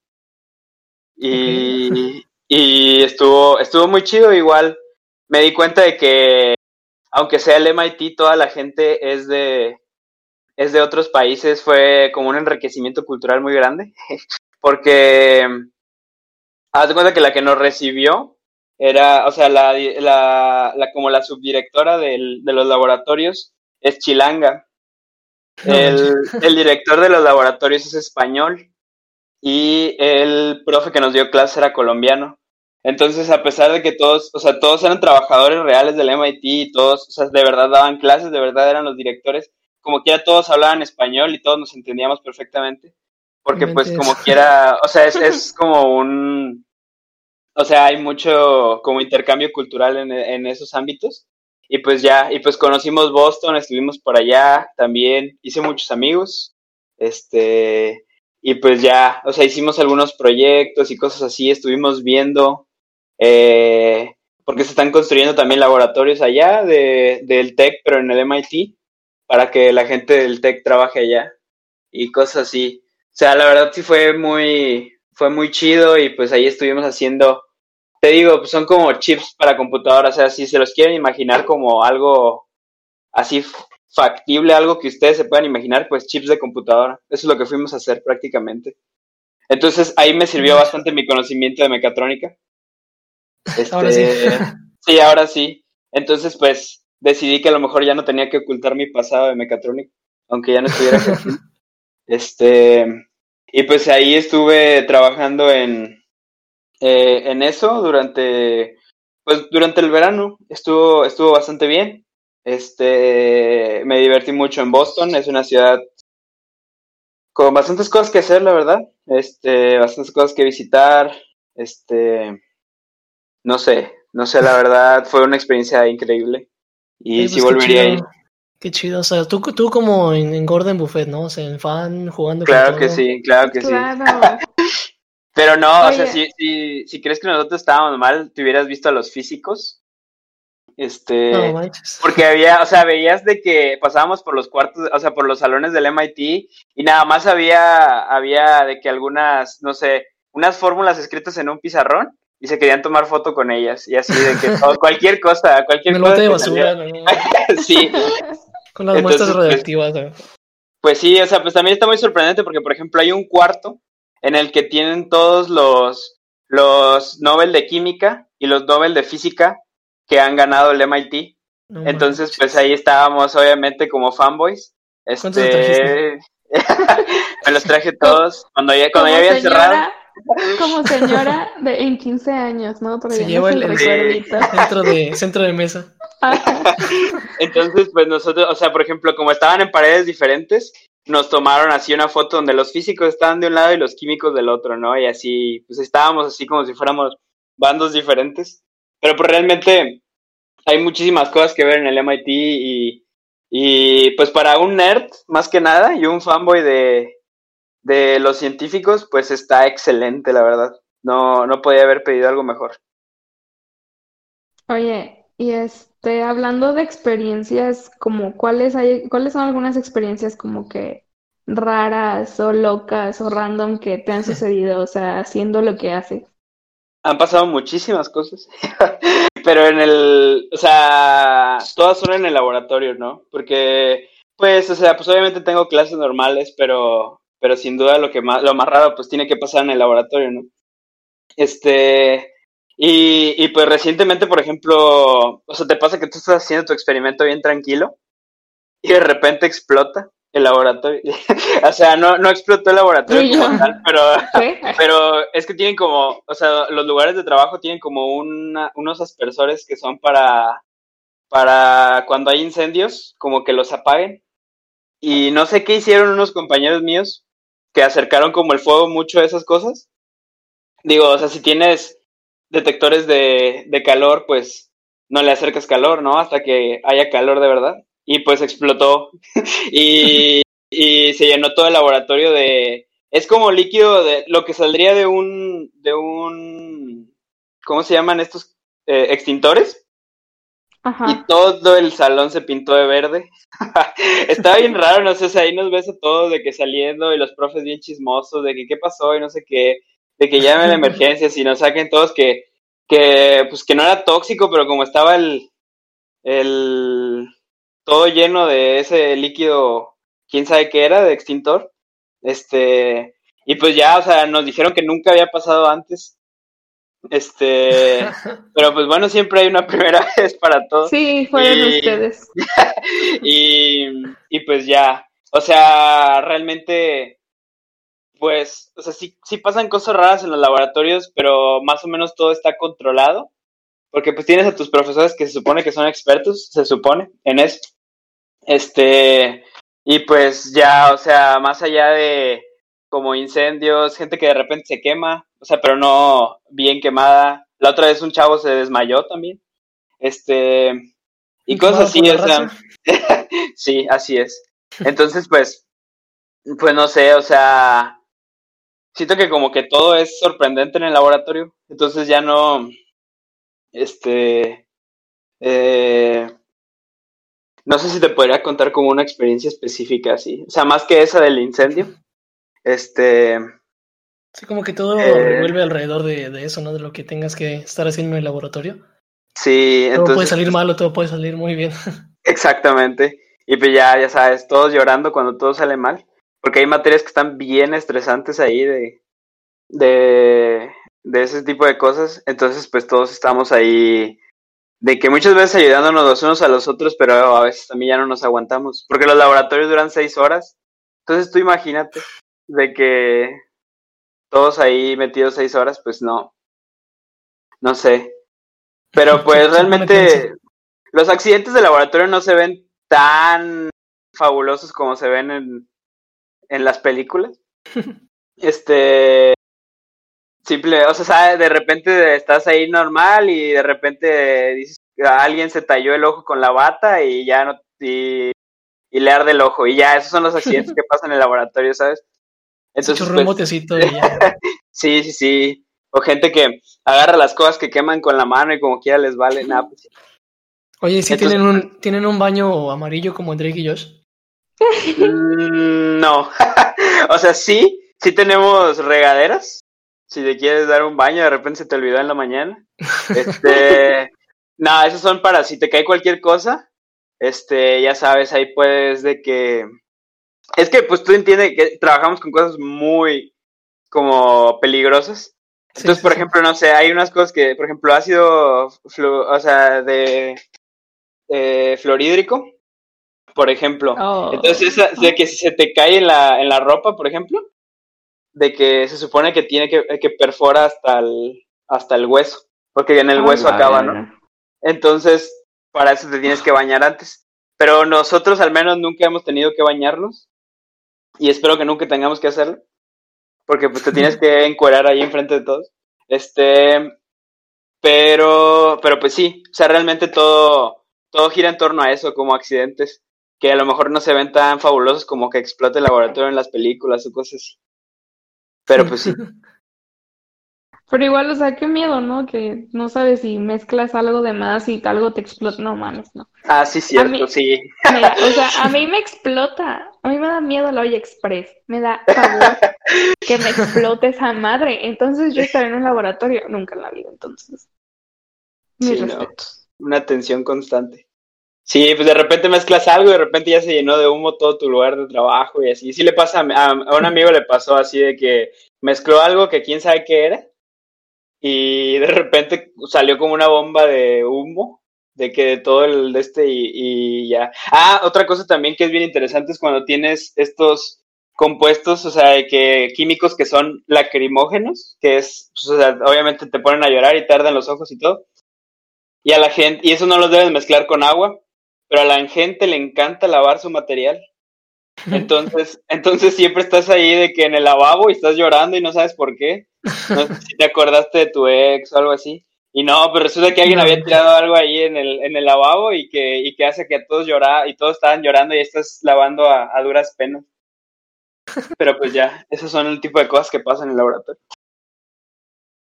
S3: Y, y estuvo, estuvo muy chido igual. Me di cuenta de que, aunque sea el MIT, toda la gente es de, es de otros países. Fue como un enriquecimiento cultural muy grande. <laughs> Porque, haz de cuenta que la que nos recibió era, o sea, la, la, la como la subdirectora del, de los laboratorios es chilanga. El, el, director de los laboratorios es español y el profe que nos dio clase era colombiano. Entonces, a pesar de que todos, o sea, todos eran trabajadores reales del MIT y todos, o sea, de verdad daban clases, de verdad eran los directores, como quiera todos hablaban español y todos nos entendíamos perfectamente. Porque pues como quiera, o sea, es, es como un, o sea, hay mucho como intercambio cultural en, en esos ámbitos. Y pues ya, y pues conocimos Boston, estuvimos por allá también, hice muchos amigos, este, y pues ya, o sea, hicimos algunos proyectos y cosas así, estuvimos viendo, eh, porque se están construyendo también laboratorios allá de, del TEC, pero en el MIT, para que la gente del TEC trabaje allá y cosas así. O sea, la verdad sí fue muy, fue muy chido y pues ahí estuvimos haciendo te digo, pues son como chips para computadora, o sea, si se los quieren imaginar como algo así factible, algo que ustedes se puedan imaginar, pues chips de computadora. Eso es lo que fuimos a hacer prácticamente. Entonces ahí me sirvió bastante mi conocimiento de mecatrónica.
S2: ahora sí.
S3: Este, sí, ahora sí. Entonces, pues decidí que a lo mejor ya no tenía que ocultar mi pasado de mecatrónica, aunque ya no estuviera aquí. <laughs> Este, y pues ahí estuve trabajando en, eh, en eso durante, pues durante el verano estuvo, estuvo bastante bien. Este, me divertí mucho en Boston, es una ciudad con bastantes cosas que hacer, la verdad. Este, bastantes cosas que visitar. Este, no sé, no sé, la verdad fue una experiencia increíble. Y sí,
S2: pues
S3: volvería a ir.
S2: Qué chido, o sea, tú, tú como en, en, Gordon Buffet, ¿no? O sea, en fan, jugando
S3: Claro
S2: con
S3: que
S2: todo.
S3: sí, claro que
S1: Claro.
S3: sí. Pero no, o sea, si, si, si crees que nosotros estábamos mal, te hubieras visto a los físicos. Este,
S2: No manches.
S3: porque había, o sea, veías de que pasábamos por los cuartos, o sea, por los salones del MIT y nada más había, había de que algunas, no sé, unas fórmulas escritas en un pizarrón y se querían tomar foto con ellas y así de que todo- <laughs> cualquier cosa, cualquier cosa.
S2: de basura. ¿no? <laughs>
S3: sí,
S2: con las
S3: Entonces,
S2: muestras
S3: pues,
S2: radioactivas. ¿no?
S3: Pues sí, o sea, pues también está muy sorprendente porque, por ejemplo, hay un cuarto en el que tienen todos los, los Nobel de Química y los Nobel de Física que han ganado el MIT. Entonces, pues ahí estábamos, obviamente, como fanboys. Este, <laughs> me los traje <laughs> todos cuando ya, cuando ya habían cerrado.
S1: Como señora de en 15 años, ¿no?
S2: Se lleva el, el <laughs> centro de, centro de mesa.
S3: Entonces, pues nosotros, o sea, por ejemplo, como estaban en paredes diferentes, nos tomaron así una foto donde los físicos estaban de un lado y los químicos del otro, ¿no? Y así, pues estábamos así como si fuéramos bandos diferentes. Pero pues realmente hay muchísimas cosas que ver en el MIT y, y pues para un nerd, más que nada, y un fanboy de, de los científicos, pues está excelente, la verdad. No, no podía haber pedido algo mejor.
S1: Oye, y este, hablando de experiencias, como cuáles hay, cuáles son algunas experiencias como que raras o locas o random que te han <laughs> sucedido, o sea, haciendo lo que haces.
S3: Han pasado muchísimas cosas, <laughs> pero en el, o sea, todas son en el laboratorio, ¿no? Porque, pues, o sea, pues obviamente tengo clases normales, pero, pero sin duda lo que más, lo más raro, pues tiene que pasar en el laboratorio, ¿no? Este, y, y pues recientemente, por ejemplo, o sea, te pasa que tú estás haciendo tu experimento bien tranquilo y de repente explota el laboratorio. <laughs> o sea, no, no explotó el laboratorio como tal, pero, <laughs> pero es que tienen como, o sea, los lugares de trabajo tienen como una, unos aspersores que son para, para cuando hay incendios, como que los apaguen. Y no sé qué hicieron unos compañeros míos que acercaron como el fuego mucho a esas cosas. Digo, o sea, si tienes detectores de, de calor, pues no le acercas calor, ¿no? Hasta que haya calor de verdad y pues explotó <laughs> y, y, se llenó todo el laboratorio de... Es como líquido de lo que saldría de un... de un... ¿Cómo se llaman estos eh, extintores? Ajá. Y todo el salón se pintó de verde. <laughs> Estaba bien raro, no sé, ahí nos ves a todos de que saliendo y los profes bien chismosos de que qué pasó y no sé qué, de que llamen a emergencias y nos saquen todos que, que, pues que no era tóxico, pero como estaba el, el, todo lleno de ese líquido, quién sabe qué era, de extintor. Este, y pues ya, o sea, nos dijeron que nunca había pasado antes. Este, <laughs> pero pues bueno, siempre hay una primera <laughs> vez para todo.
S1: Sí, fueron ustedes. <laughs>
S3: y, y pues ya, o sea, realmente, pues, o sea, sí, sí pasan cosas raras en los laboratorios, pero más o menos todo está controlado. Porque pues tienes a tus profesores que se supone que son expertos, se supone, en eso. Este, y pues ya, o sea, más allá de como incendios, gente que de repente se quema, o sea, pero no bien quemada. La otra vez un chavo se desmayó también. Este, y cosas así, o sea, <laughs> sí, así es. Entonces, pues, pues no sé, o sea, siento que como que todo es sorprendente en el laboratorio, entonces ya no, este, eh, no sé si te podría contar como una experiencia específica así. O sea, más que esa del incendio. Este.
S2: Sí, como que todo eh, revuelve alrededor de, eso, ¿no? De lo que tengas que estar haciendo en el laboratorio.
S3: Sí,
S2: todo puede salir mal o todo puede salir muy bien. <laughs>
S3: Exactamente. Y pues ya, ya sabes, todos llorando cuando todo sale mal. Porque hay materias que están bien estresantes ahí de, de, de ese tipo de cosas. Entonces, pues todos estamos ahí de que muchas veces ayudándonos los unos a los otros, pero a veces también ya no nos aguantamos, porque los laboratorios duran seis horas. Entonces tú imagínate de que todos ahí metidos seis horas, pues no, no sé. Pero <laughs> pues realmente los accidentes de laboratorio no se ven tan fabulosos como se ven en, en las películas. <laughs> Este, Simple, o sea, de repente estás ahí normal y de repente dices, alguien se talló el ojo con la bata y ya no, y, y le arde el ojo y ya, esos son los accidentes que <laughs> pasan en el laboratorio, ¿sabes?
S2: Entonces, pues, un botecito y ya. <laughs>
S3: sí, sí, sí. O gente que agarra las cosas que queman con la mano y como quiera les vale, nada, pues.
S2: Oye, ¿sí tienen, un, tienen un baño amarillo como Drake y Josh?
S3: Mm, no. <laughs> o sea, sí, sí tenemos regaderas, si te quieres dar un baño, de repente se te olvidó en la mañana. Este, <laughs> nada, esos son para si te cae cualquier cosa, este, ya sabes, ahí puedes de que, es que pues tú entiendes que trabajamos con cosas muy, como peligrosas. Entonces, por ejemplo, no sé, hay unas cosas que, por ejemplo, ácido, o sea, de, fluorhídrico, por ejemplo. Oh. Entonces, de que si se te cae en la, en la ropa, por ejemplo, de que se supone que tiene que, que perfora hasta el, hasta el hueso, porque en el hueso acaba, ¿no? Entonces, para eso te tienes que bañar antes. Pero nosotros al menos nunca hemos tenido que bañarnos y espero que nunca tengamos que hacerlo, porque pues te tienes <laughs> que encuerar ahí enfrente de todos. Este, pero, pero pues sí, o sea, realmente todo, todo gira en torno a eso, como accidentes, que a lo mejor no se ven tan fabulosos como que explote el laboratorio en las películas o cosas así. Pero pues sí. <laughs>
S1: Pero igual, o sea, qué miedo, ¿no? Que no sabes si mezclas algo de más y algo te explota. No mames, no.
S3: Ah, sí, cierto, sí.
S1: o sea, a mí <laughs> me explota. A mí me da miedo la olla express. Me da favor <laughs> que me explote esa madre. Entonces yo estaré en un laboratorio. Nunca en la vida, entonces. Mis respetos.
S3: Una tensión constante. Sí, pues de repente mezclas algo y de repente ya se llenó de humo todo tu lugar de trabajo y así. Sí le pasa a, a un amigo le pasó así de que mezcló algo que quién sabe qué era y de repente salió como una bomba de humo de que de todo el de este y, ya. Ah, otra cosa también que es bien interesante es cuando tienes estos compuestos, o sea, de que químicos que son lacrimógenos, que es, pues, o sea, obviamente te ponen a llorar y tardan los ojos y todo. Y a la gente, y eso no los debes mezclar con agua, pero a la gente le encanta lavar su material. Entonces, <laughs> entonces siempre estás ahí de que en el lavabo y estás llorando y no sabes por qué. No sé si te acordaste de tu ex o algo así. Y no, pero resulta que alguien había tirado algo ahí en el, en el lavabo y que, y que hace que todos llorar y todos estaban llorando y estás lavando a, duras penas. Pero pues ya, esos son el tipo de cosas que pasan en el laboratorio.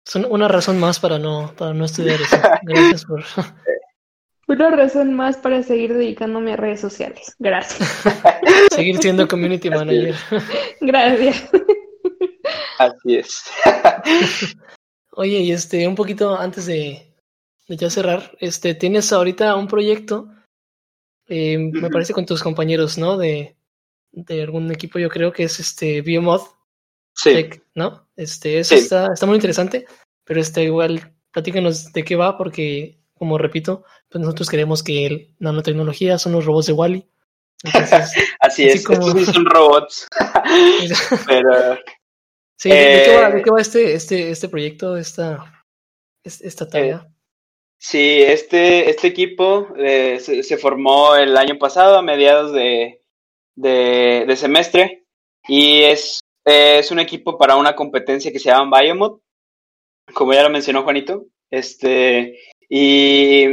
S2: Son una razón más para no, para no estudiar eso. <laughs> Gracias por.
S1: Una razón más para seguir dedicándome a redes sociales. Gracias. <laughs>
S2: seguir siendo community manager.
S1: Gracias.
S3: Así es.
S2: Oye, y este, un poquito antes de, ya cerrar, este, tienes ahorita un proyecto, eh, me parece con tus compañeros, ¿no? De, de algún equipo, yo creo que es este Biomod.
S3: Sí.
S2: ¿No? Este, eso está, está muy interesante, pero este, igual, platícanos de qué va, porque, como repito, pues nosotros queremos que el nanotecnología son los robots de Wally. <laughs>
S3: así, es, son <laughs> robots. <laughs> pero
S2: Sí, ¿de, qué va, ¿de, qué va, este, este, este proyecto, esta, esta tarea? Eh,
S3: sí, este, este equipo eh, se, formó el año pasado, a mediados de, de, semestre, y es, es un equipo para una competencia que se llama Biomod, como ya lo mencionó Juanito. Este, y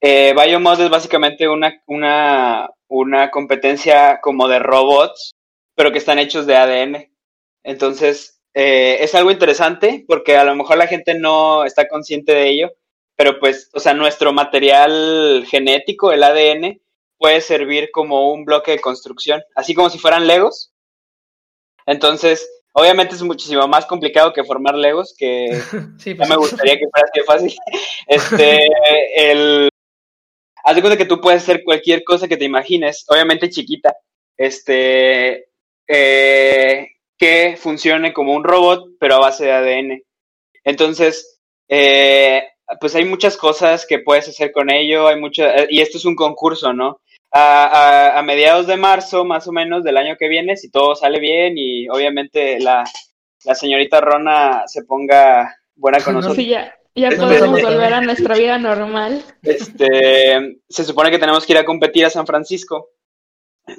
S3: eh, Biomod es básicamente una, una, una competencia como de robots, pero que están hechos de ADN. Entonces, eh, es algo interesante porque a lo mejor la gente no está consciente de ello, pero pues, o sea, nuestro material genético, el ADN, puede servir como un bloque de construcción, así como si fueran Legos. Entonces, obviamente es muchísimo más complicado que formar Legos, que <laughs> no pues me gustaría que fuera así fácil. <laughs> Este, el, haz de cuenta que tú puedes hacer cualquier cosa que te imagines, obviamente chiquita. Este, eh, que funcione como un robot, pero a base de ADN. Entonces, eh, pues hay muchas cosas que puedes hacer con ello, hay mucho, eh, y esto es un concurso, ¿no? A, mediados de marzo, más o menos, del año que viene, si todo sale bien y obviamente la, señorita Rona se ponga buena con nosotros.
S1: Sí, ya, ya podemos volver a nuestra vida normal.
S3: Este, se supone que tenemos que ir a competir a San Francisco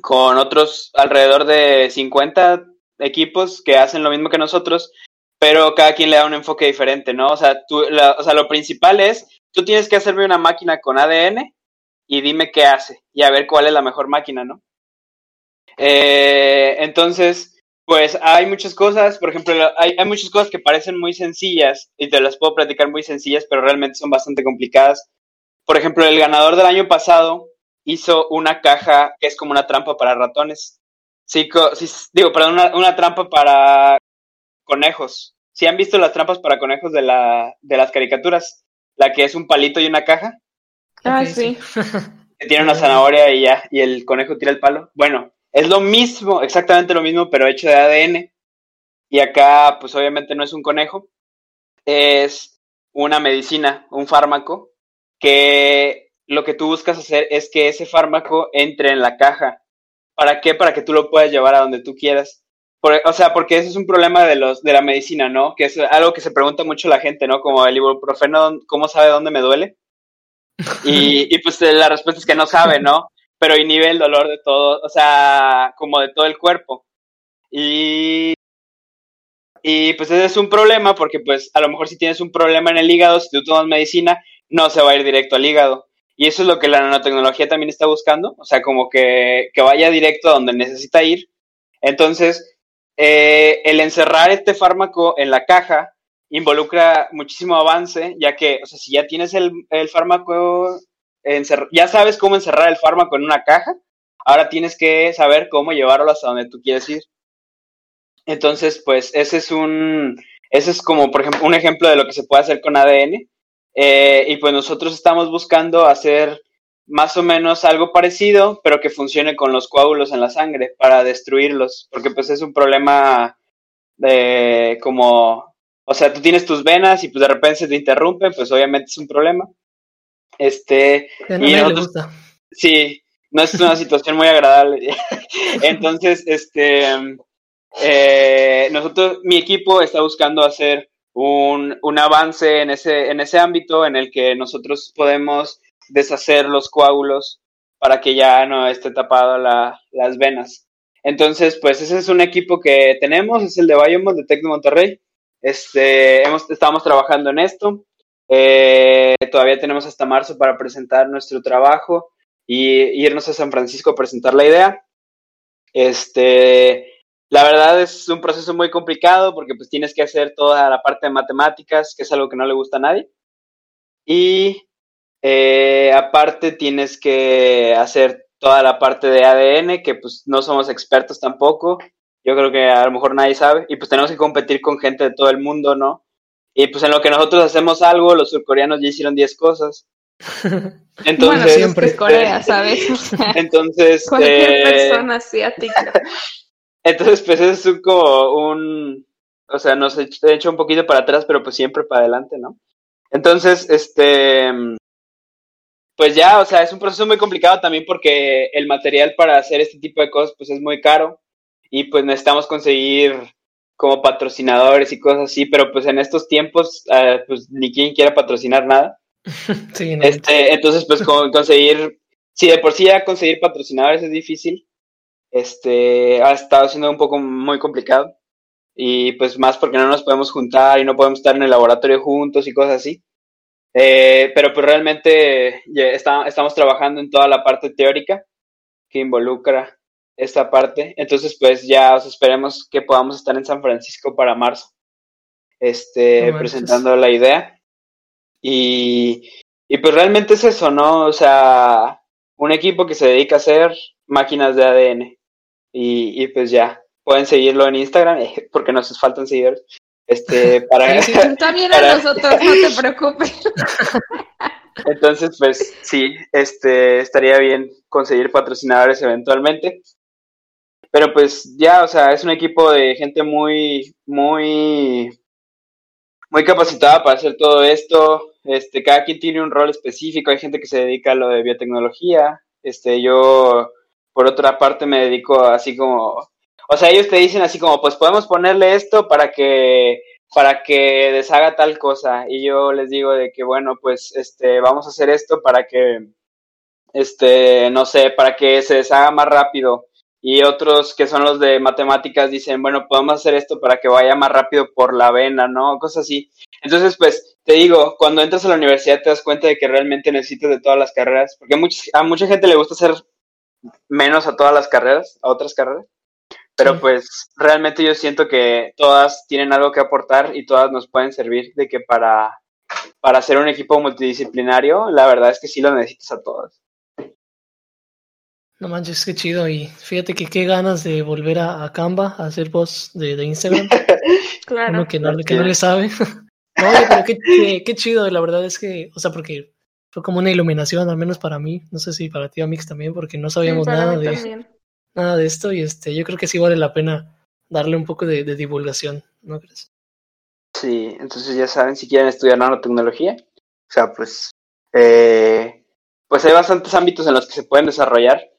S3: con otros alrededor de 50 equipos que hacen lo mismo que nosotros, pero cada quien le da un enfoque diferente, ¿no? O sea, tú, o sea, lo principal es, tú tienes que hacerme una máquina con ADN y dime qué hace y a ver cuál es la mejor máquina, ¿no? Eh, entonces, pues hay muchas cosas, por ejemplo, hay, muchas cosas que parecen muy sencillas y te las puedo platicar muy sencillas, pero realmente son bastante complicadas. Por ejemplo, el ganador del año pasado hizo una caja que es como una trampa para ratones. Sí, digo, perdón, una, trampa para conejos. ¿Sí han visto las trampas para conejos de, la, de las caricaturas? La que es un palito y una caja.
S1: Ah, sí.
S3: Que <laughs> tiene una zanahoria y ya, y el conejo tira el palo. Bueno, es lo mismo, exactamente lo mismo, pero hecho de ADN. y acá pues obviamente no es un conejo, es una medicina, un fármaco, que lo que tú buscas hacer es que ese fármaco entre en la caja. ¿Para qué? Para que tú lo puedas llevar a donde tú quieras. o sea, porque ese es un problema de, los, de la medicina, ¿no? Que es algo que se pregunta mucho la gente, ¿no? Como el ibuprofeno, ¿cómo sabe dónde me duele? Y, pues la respuesta es que no sabe, ¿no? Pero inhibe el dolor de todo, o sea, como de todo el cuerpo. Y y pues ese es un problema porque pues a lo mejor si tienes un problema en el hígado, si tú tomas medicina, no se va a ir directo al hígado. Y eso es lo que la nanotecnología también está buscando, o sea, como que, que vaya directo a donde necesita ir. Entonces, eh, el encerrar este fármaco en la caja involucra muchísimo avance, ya que, o sea, si ya tienes el, el fármaco, ya sabes cómo encerrar el fármaco en una caja, ahora tienes que saber cómo llevarlo hasta donde tú quieres ir. Entonces, pues ese es un, ese es como, por ejemplo, un ejemplo de lo que se puede hacer con ADN. Eh, y pues nosotros estamos buscando hacer más o menos algo parecido, pero que funcione con los coágulos en la sangre para destruirlos, porque pues es un problema de como, o sea, tú tienes tus venas y pues de repente se te interrumpen, pues obviamente es un problema. Este, y sí, no es una situación muy agradable. <laughs> Entonces, este, eh, nosotros, mi equipo está buscando hacer un, un, avance en ese, en ese ámbito en el que nosotros podemos deshacer los coágulos para que ya no esté tapado la, las venas. Entonces, pues ese es un equipo que tenemos, es el de Biomod de Tec de Monterrey. Este, hemos, estamos trabajando en esto. Eh, todavía tenemos hasta marzo para presentar nuestro trabajo y irnos a San Francisco a presentar la idea. Este, la verdad es un proceso muy complicado porque pues tienes que hacer toda la parte de matemáticas, que es algo que no le gusta a nadie. Y eh, aparte tienes que hacer toda la parte de ADN, que pues no somos expertos tampoco. Yo creo que a lo mejor nadie sabe. Y pues tenemos que competir con gente de todo el mundo, ¿no? Y pues en lo que nosotros hacemos algo, los surcoreanos ya hicieron 10 cosas. <laughs>
S1: Entonces, bueno, siempre es Corea, ¿sabes? <laughs>
S3: entonces,
S1: cualquier eh, persona asiática. <laughs>
S3: Entonces, pues es como un, o sea, nos he hecho un poquito para atrás, pero pues siempre para adelante, ¿no? Entonces, este, pues ya, o sea, es un proceso muy complicado también porque el material para hacer este tipo de cosas, pues es muy caro y pues necesitamos conseguir como patrocinadores y cosas así, pero pues en estos tiempos, uh, pues ni quien quiera patrocinar nada. <laughs>
S2: Sí,
S3: este, entonces, pues conseguir, si de por sí ya conseguir patrocinadores es difícil, este, ha estado siendo un poco muy complicado. Y pues más porque no nos podemos juntar y no podemos estar en el laboratorio juntos y cosas así. Eh, pero pues realmente está, estamos trabajando en toda la parte teórica que involucra esta parte. Entonces pues ya os esperemos que podamos estar en San Francisco para marzo, este, presentando la idea. Y, y pues realmente es eso, ¿no? O sea, un equipo que se dedica a hacer máquinas de ADN. Y, pues ya, pueden seguirlo en Instagram <laughs> porque nos faltan seguidores. Este, <laughs> para,
S1: también a <laughs> nosotros, no te preocupes.
S3: Entonces, pues sí, este, estaría bien conseguir patrocinadores eventualmente. Pero pues ya, o sea, es un equipo de gente muy, muy, muy capacitada para hacer todo esto. Este, cada quien tiene un rol específico. Hay gente que se dedica a lo de biotecnología. Este, yo por otra parte me dedico así como, o sea, ellos te dicen así como, pues podemos ponerle esto para que para que deshaga tal cosa y yo les digo de que bueno, pues este vamos a hacer esto para que este no sé, para que se deshaga más rápido y otros que son los de matemáticas dicen, bueno, podemos hacer esto para que vaya más rápido por la vena, ¿no? Cosas así. Entonces, pues, te digo, cuando entras a la universidad te das cuenta de que realmente necesitas de todas las carreras, porque a, a mucha gente le gusta hacer menos a todas las carreras, a otras carreras. Pero pues realmente yo siento que todas tienen algo que aportar y todas nos pueden servir de que para, para hacer un equipo multidisciplinario, la verdad es que sí lo necesitas a todas.
S2: No manches, qué chido. Y fíjate que qué ganas de volver a, a Canva a hacer posts de, de Instagram. <laughs>
S1: claro.
S2: Uno que no, que no le sabe. <laughs> no, pero qué, qué, qué chido. La verdad es que, o sea, porque fue como una iluminación, al menos para mí. No sé si para ti, Amix, también, porque no sabíamos nada de nada de esto. Y este, yo creo que sí vale la pena darle un poco de, divulgación, ¿no crees?
S3: Sí, entonces ya saben, si quieren estudiar nanotecnología, o sea, pues, eh, pues hay bastantes ámbitos en los que se pueden desarrollar.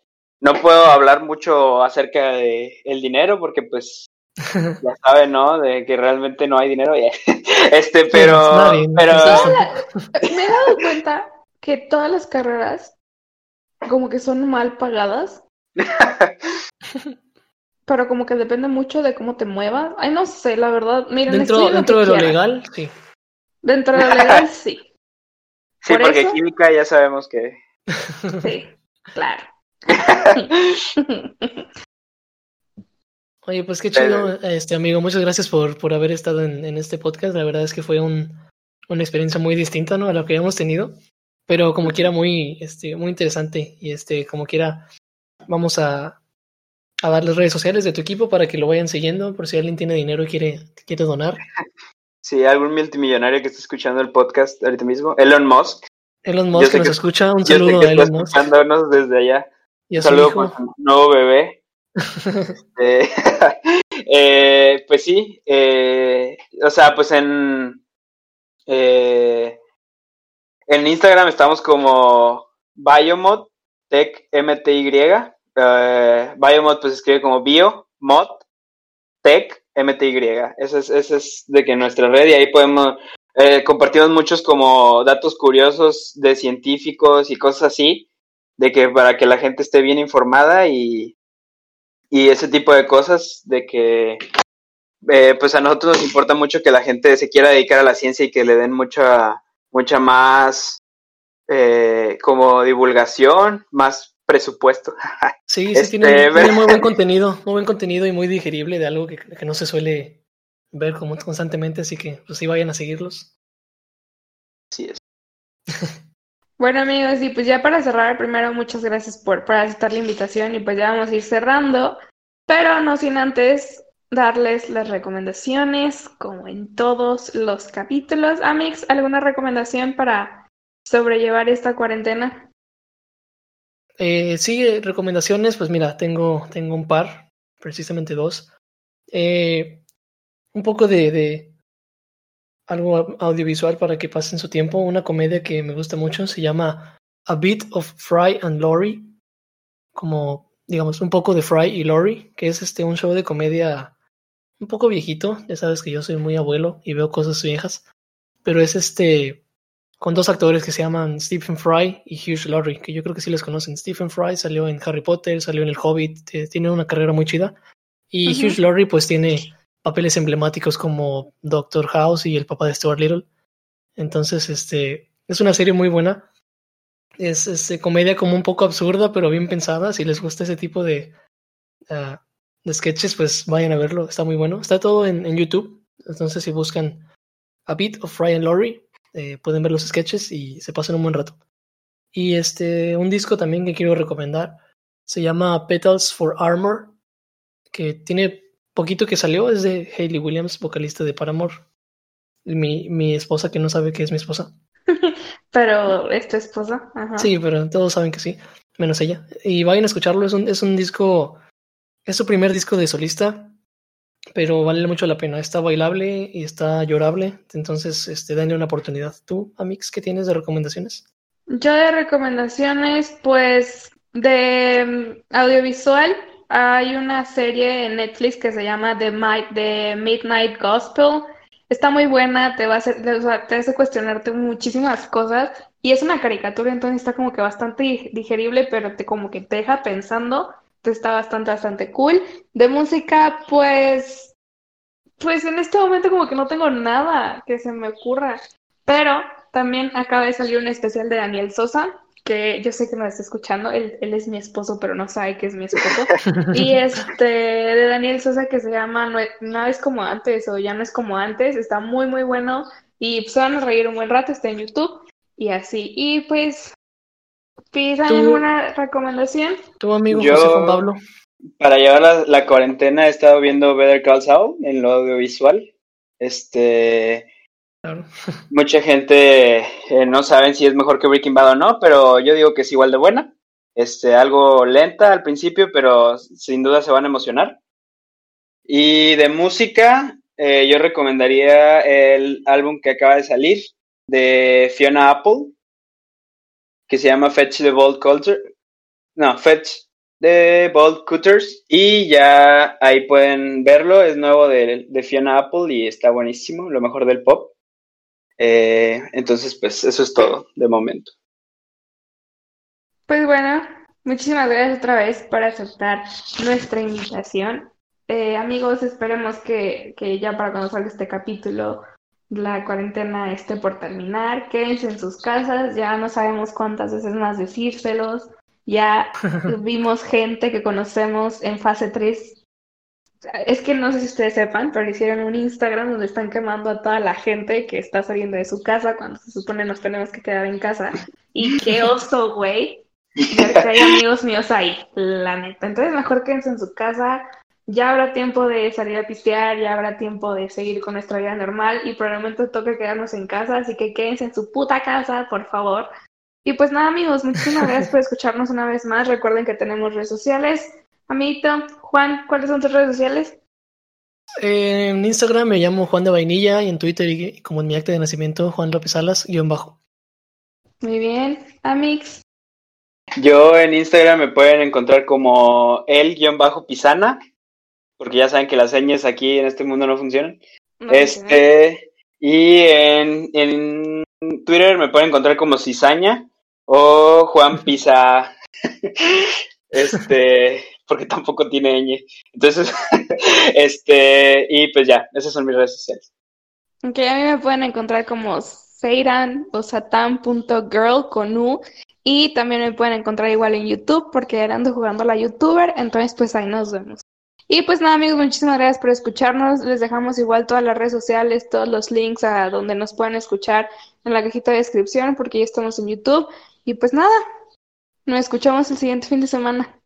S3: No puedo hablar mucho acerca de el dinero porque pues <laughs> ya saben, ¿no? De que realmente no hay dinero. <laughs> este, pero, pero...
S1: me he dado cuenta que todas las carreras como que son mal pagadas. <laughs> pero como que depende mucho de cómo te muevas. Ay, no sé, la verdad. Miren,
S2: dentro, dentro de lo legal, sí.
S1: Dentro de lo legal, sí.
S3: Sí, porque química ya sabemos que.
S1: Sí, claro. <laughs>
S2: Oye, pues qué chido, este amigo. Muchas gracias por, por haber estado en, en este podcast. La verdad es que fue un, una experiencia muy distinta ¿no? a lo que habíamos tenido. Pero como quiera, muy, este, muy interesante. Y este, como quiera, vamos a, a dar las redes sociales de tu equipo para que lo vayan siguiendo por si alguien tiene dinero y quiere, quiere donar. <laughs>
S3: Sí, algún multimillonario que esté escuchando el podcast ahorita mismo, Elon Musk.
S2: Elon Musk que nos escucha, un saludo a Elon Musk.
S3: escuchándonos desde allá. Un saludo por su nuevo bebé. <laughs> eh, <laughs> eh, pues sí, eh, o sea, pues en eh, en Instagram estamos como Biomod Tech MTY. Biomod pues escribe como Bio Mod Tech MTY. Ese es, ese es de que nuestra red y ahí podemos compartimos muchos como datos curiosos de científicos y cosas así, de que para que la gente esté bien informada y, y ese tipo de cosas, de que eh, pues a nosotros nos importa mucho que la gente se quiera dedicar a la ciencia y que le den mucha, mucha más eh, como divulgación, más presupuesto. <laughs>
S2: Sí, sí, tiene, este, muy buen <laughs> contenido, muy buen contenido y muy digerible de algo que, que no se suele ver como constantemente, así que pues sí vayan a seguirlos.
S3: Sí es. <laughs>
S1: bueno amigos, y pues ya para cerrar, primero muchas gracias por, por aceptar la invitación y pues ya vamos a ir cerrando, pero no sin antes darles las recomendaciones, como en todos los capítulos. Amix, ¿alguna recomendación para sobrellevar esta cuarentena?
S2: Eh, sí, recomendaciones, pues mira, tengo, tengo un par, precisamente dos. Eh, un poco de, de, algo audiovisual para que pasen su tiempo. Una comedia que me gusta mucho se llama A Bit of Fry and Laurie, como digamos un poco de Fry y Laurie, que es este un show de comedia un poco viejito. Ya sabes que yo soy muy abuelo y veo cosas viejas, pero es este con dos actores que se llaman Stephen Fry y Hugh Laurie, que yo creo que sí les conocen. Stephen Fry salió en Harry Potter, salió en El Hobbit, tiene una carrera muy chida. Y Hugh Laurie pues tiene papeles emblemáticos como Doctor House y el papá de Stuart Little. Entonces, este, es una serie muy buena. Es, es comedia como un poco absurda, pero bien pensada. Si les gusta ese tipo de, uh, sketches, pues vayan a verlo. Está muy bueno. Está todo en, en YouTube. Entonces, si buscan A Bit of Ryan Laurie, eh, pueden ver los sketches y se pasan un buen rato. Y este, un disco también que quiero recomendar se llama Petals for Armor, que tiene poquito que salió, es de Hayley Williams, vocalista de Paramore. Mi, mi esposa que no sabe que es mi esposa. <laughs>
S1: pero es tu esposa.
S2: Sí, pero todos saben que sí, menos ella. Y vayan a escucharlo, es un, es un disco, es su primer disco de solista pero vale mucho la pena. Está bailable y está llorable, entonces este, denle una oportunidad. ¿Tú, Amix, qué tienes de recomendaciones?
S1: Yo de recomendaciones, pues de mm, audiovisual, hay una serie en Netflix que se llama The, The Midnight Gospel. Está muy buena, te va a hacer, te hace cuestionarte muchísimas cosas y es una caricatura, entonces está como que bastante digerible, pero te como que te deja pensando está bastante, bastante cool. De música, pues, pues en este momento como que no tengo nada que se me ocurra, pero también acaba de salir un especial de Daniel Sosa, que yo sé que me está escuchando, él, él es mi esposo, pero no sabe que es mi esposo, <laughs> y este, de Daniel Sosa que se llama no, no, es como antes o ya no es como antes, está muy, muy bueno, y se van a reír un buen rato, está en YouTube, y así, y pues ¿Pides alguna recomendación?
S2: Tu amigo José Juan Pablo.
S3: Para llevar la, cuarentena he estado viendo Better Call Saul en lo audiovisual. Este. <laughs> mucha gente eh, no saben si es mejor que Breaking Bad o no, pero yo digo que es igual de buena. Este, algo lenta al principio, pero sin duda se van a emocionar. Y de música, eh, yo recomendaría el álbum que acaba de salir de Fiona Apple, que se llama Fetch the Bold Culture. No, Fetch the Bold Cutters. Y ya ahí pueden verlo, es nuevo de, de Fiona Apple y está buenísimo, lo mejor del pop. Eh, entonces, pues eso es todo de momento.
S1: Pues bueno, muchísimas gracias otra vez por aceptar nuestra invitación. Eh, amigos, esperemos que, que ya para cuando salga este capítulo la cuarentena esté por terminar. Quédense en sus casas, ya no sabemos cuántas veces más decírselos. Ya <laughs> vimos gente que conocemos en fase 3 es que no sé si ustedes sepan, pero hicieron un Instagram donde están quemando a toda la gente que está saliendo de su casa cuando se supone nos tenemos que quedar en casa. Y qué oso, güey. que hay amigos míos ahí, la neta. Entonces mejor quédense en su casa. Ya habrá tiempo de salir a pistear, ya habrá tiempo de seguir con nuestra vida normal y probablemente toque quedarnos en casa, así que quédense en su puta casa, por favor. Y pues nada, amigos, muchísimas gracias por escucharnos una vez más. Recuerden que tenemos redes sociales. Amiguito, Juan, ¿cuáles son tus redes sociales?
S2: en Instagram me llamo Juan de Vainilla y en Twitter, y como en mi acta de nacimiento, Juan López Alas, guion bajo.
S1: Muy bien. Amix.
S3: Yo en Instagram me pueden encontrar como el guion bajo Pisana, porque ya saben que las señas aquí en este mundo no funcionan. este, y en, en Twitter me pueden encontrar como Cizaña o Juan Pisa. <laughs> este, <laughs> porque tampoco tiene ñ. Entonces, <laughs> este, y pues ya, esas son mis redes sociales.
S1: Ok, a mí me pueden encontrar como Seiran o Satan.girl con U. Y también me pueden encontrar igual en YouTube porque ando jugando la youtuber, entonces pues ahí nos vemos. Y pues nada amigos, muchísimas gracias por escucharnos. Les dejamos igual todas las redes sociales, todos los links a donde nos pueden escuchar en la cajita de descripción porque ya estamos en YouTube. Y pues nada, nos escuchamos el siguiente fin de semana.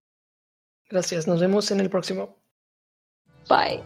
S2: Gracias, nos vemos en el próximo.
S1: Bye.